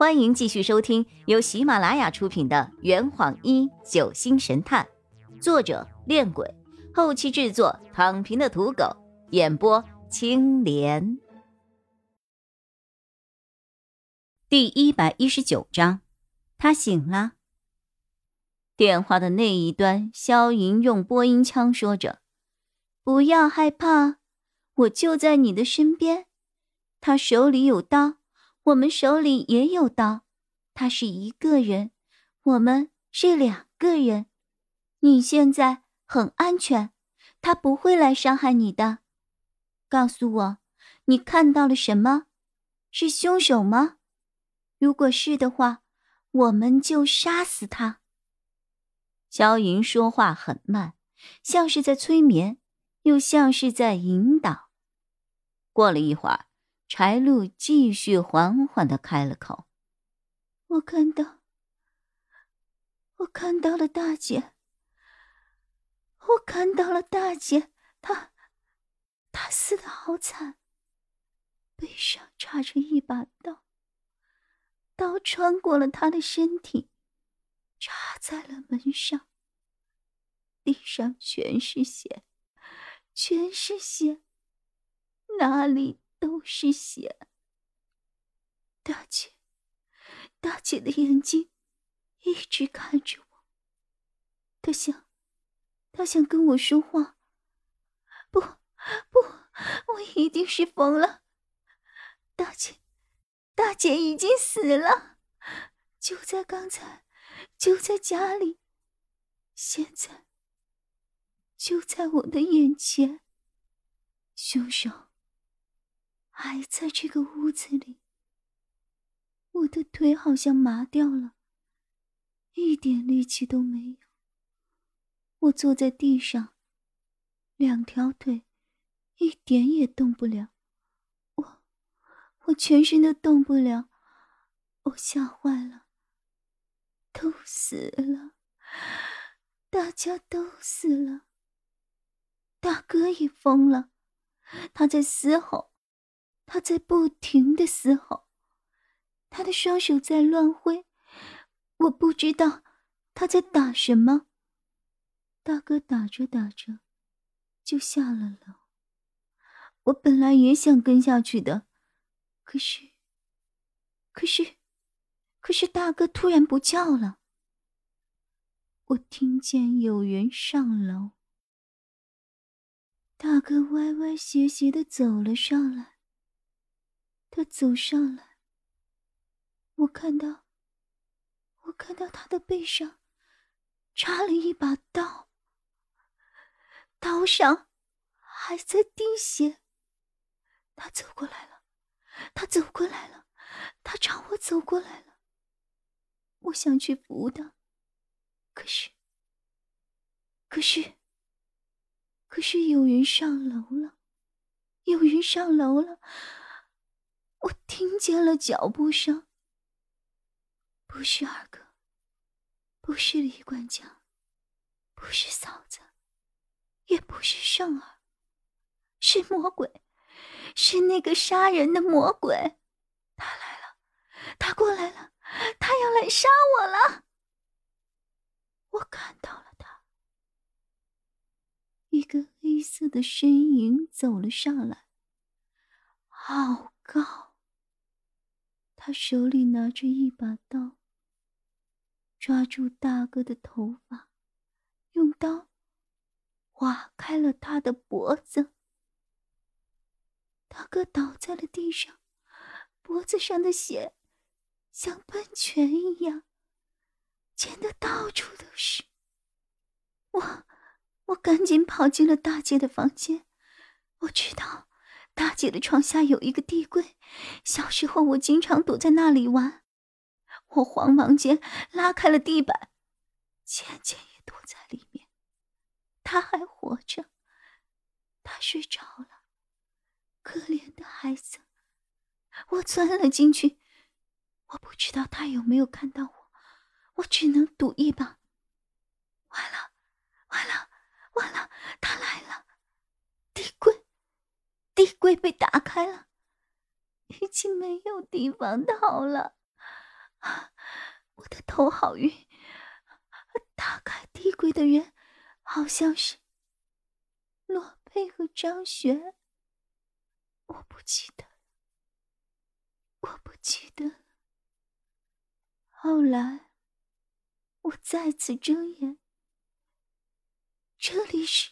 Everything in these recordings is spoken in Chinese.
欢迎继续收听由喜马拉雅出品的《圆谎一九星神探》，作者：恋鬼，后期制作：躺平的土狗，演播：青莲。第一百一十九章，他醒了。电话的那一端，萧莹用播音腔说着：“不要害怕，我就在你的身边。”他手里有刀。我们手里也有刀，他是一个人，我们是两个人。你现在很安全，他不会来伤害你的。告诉我，你看到了什么？是凶手吗？如果是的话，我们就杀死他。萧云说话很慢，像是在催眠，又像是在引导。过了一会儿。柴路继续缓缓的开了口：“我看到，我看到了大姐，我看到了大姐，她，她死的好惨，背上插着一把刀，刀穿过了她的身体，插在了门上，地上全是血，全是血，哪里？”都是血。大姐，大姐的眼睛一直看着我。她想，她想跟我说话。不，不，我一定是疯了。大姐，大姐已经死了，就在刚才，就在家里，现在就在我的眼前。凶手。还在这个屋子里，我的腿好像麻掉了，一点力气都没有。我坐在地上，两条腿一点也动不了，我我全身都动不了，我吓坏了，都死了，大家都死了，大哥也疯了，他在嘶吼。他在不停的嘶吼，他的双手在乱挥，我不知道他在打什么。大哥打着打着，就下了楼。我本来也想跟下去的，可是，可是，可是大哥突然不叫了。我听见有人上楼，大哥歪歪斜斜的走了上来。他走上来，我看到，我看到他的背上插了一把刀，刀上还在滴血。他走过来了，他走过来了，他朝我走过来了。我想去扶他，可是，可是，可是有人上楼了，有人上楼了。我听见了脚步声，不是二哥，不是李管家，不是嫂子，也不是胜儿，是魔鬼，是那个杀人的魔鬼，他来了，他过来了，他要来杀我了。我看到了他，一个黑色的身影走了上来，好高。他手里拿着一把刀，抓住大哥的头发，用刀划开了他的脖子。大哥倒在了地上，脖子上的血像喷泉一样溅得到处都是。我，我赶紧跑进了大姐的房间，我知道。大姐的床下有一个地柜，小时候我经常躲在那里玩。我慌忙间拉开了地板，倩倩也躲在里面。她还活着，她睡着了。可怜的孩子，我钻了进去，我不知道他有没有看到我，我只能赌一把。完了，完了，完了，他来了，地柜。地柜被打开了，已经没有地方逃了。我的头好晕，打开地柜的人好像是罗佩和张璇，我不记得，我不记得。后来我再次睁眼，这里是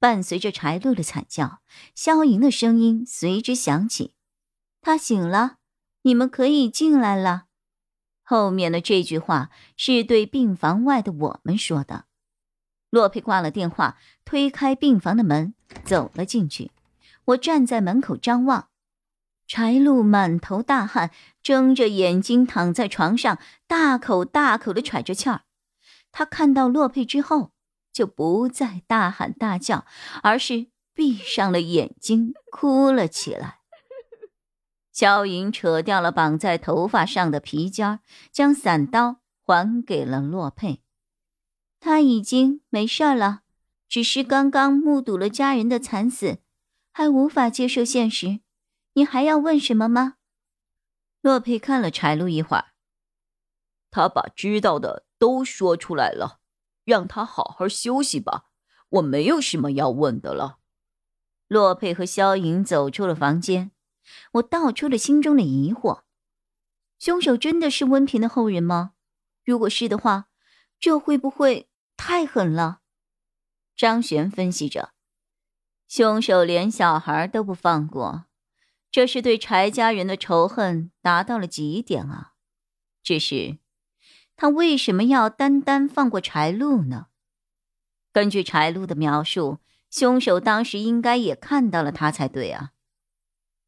伴随着柴露的惨叫，萧莹的声音随之响起：“他醒了，你们可以进来了。”后面的这句话是对病房外的我们说的。洛佩挂了电话，推开病房的门，走了进去。我站在门口张望，柴露满头大汗，睁着眼睛躺在床上，大口大口的喘着气儿。他看到洛佩之后。就不再大喊大叫，而是闭上了眼睛，哭了起来。萧莹扯掉了绑在头发上的皮筋，将伞刀还给了洛佩。他已经没事了，只是刚刚目睹了家人的惨死，还无法接受现实。你还要问什么吗？洛佩看了柴露一会儿，他把知道的都说出来了。让他好好休息吧，我没有什么要问的了。洛佩和萧莹走出了房间，我道出了心中的疑惑：凶手真的是温平的后人吗？如果是的话，这会不会太狠了？张璇分析着，凶手连小孩都不放过，这是对柴家人的仇恨达到了极点啊！只是。他为什么要单单放过柴露呢？根据柴露的描述，凶手当时应该也看到了他才对啊。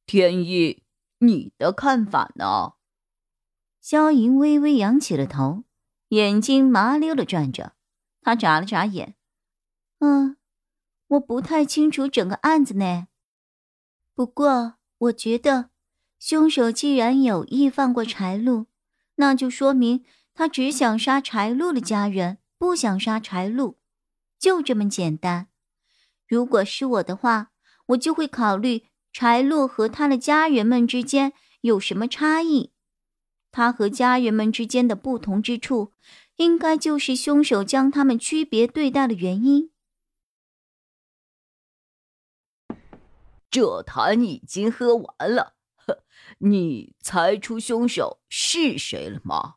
天意，你的看法呢？萧莹微微扬起了头，眼睛麻溜的转着。他眨了眨眼，嗯，我不太清楚整个案子呢。不过，我觉得，凶手既然有意放过柴露，那就说明。他只想杀柴露的家人，不想杀柴露，就这么简单。如果是我的话，我就会考虑柴露和他的家人们之间有什么差异。他和家人们之间的不同之处，应该就是凶手将他们区别对待的原因。这坛已经喝完了，你猜出凶手是谁了吗？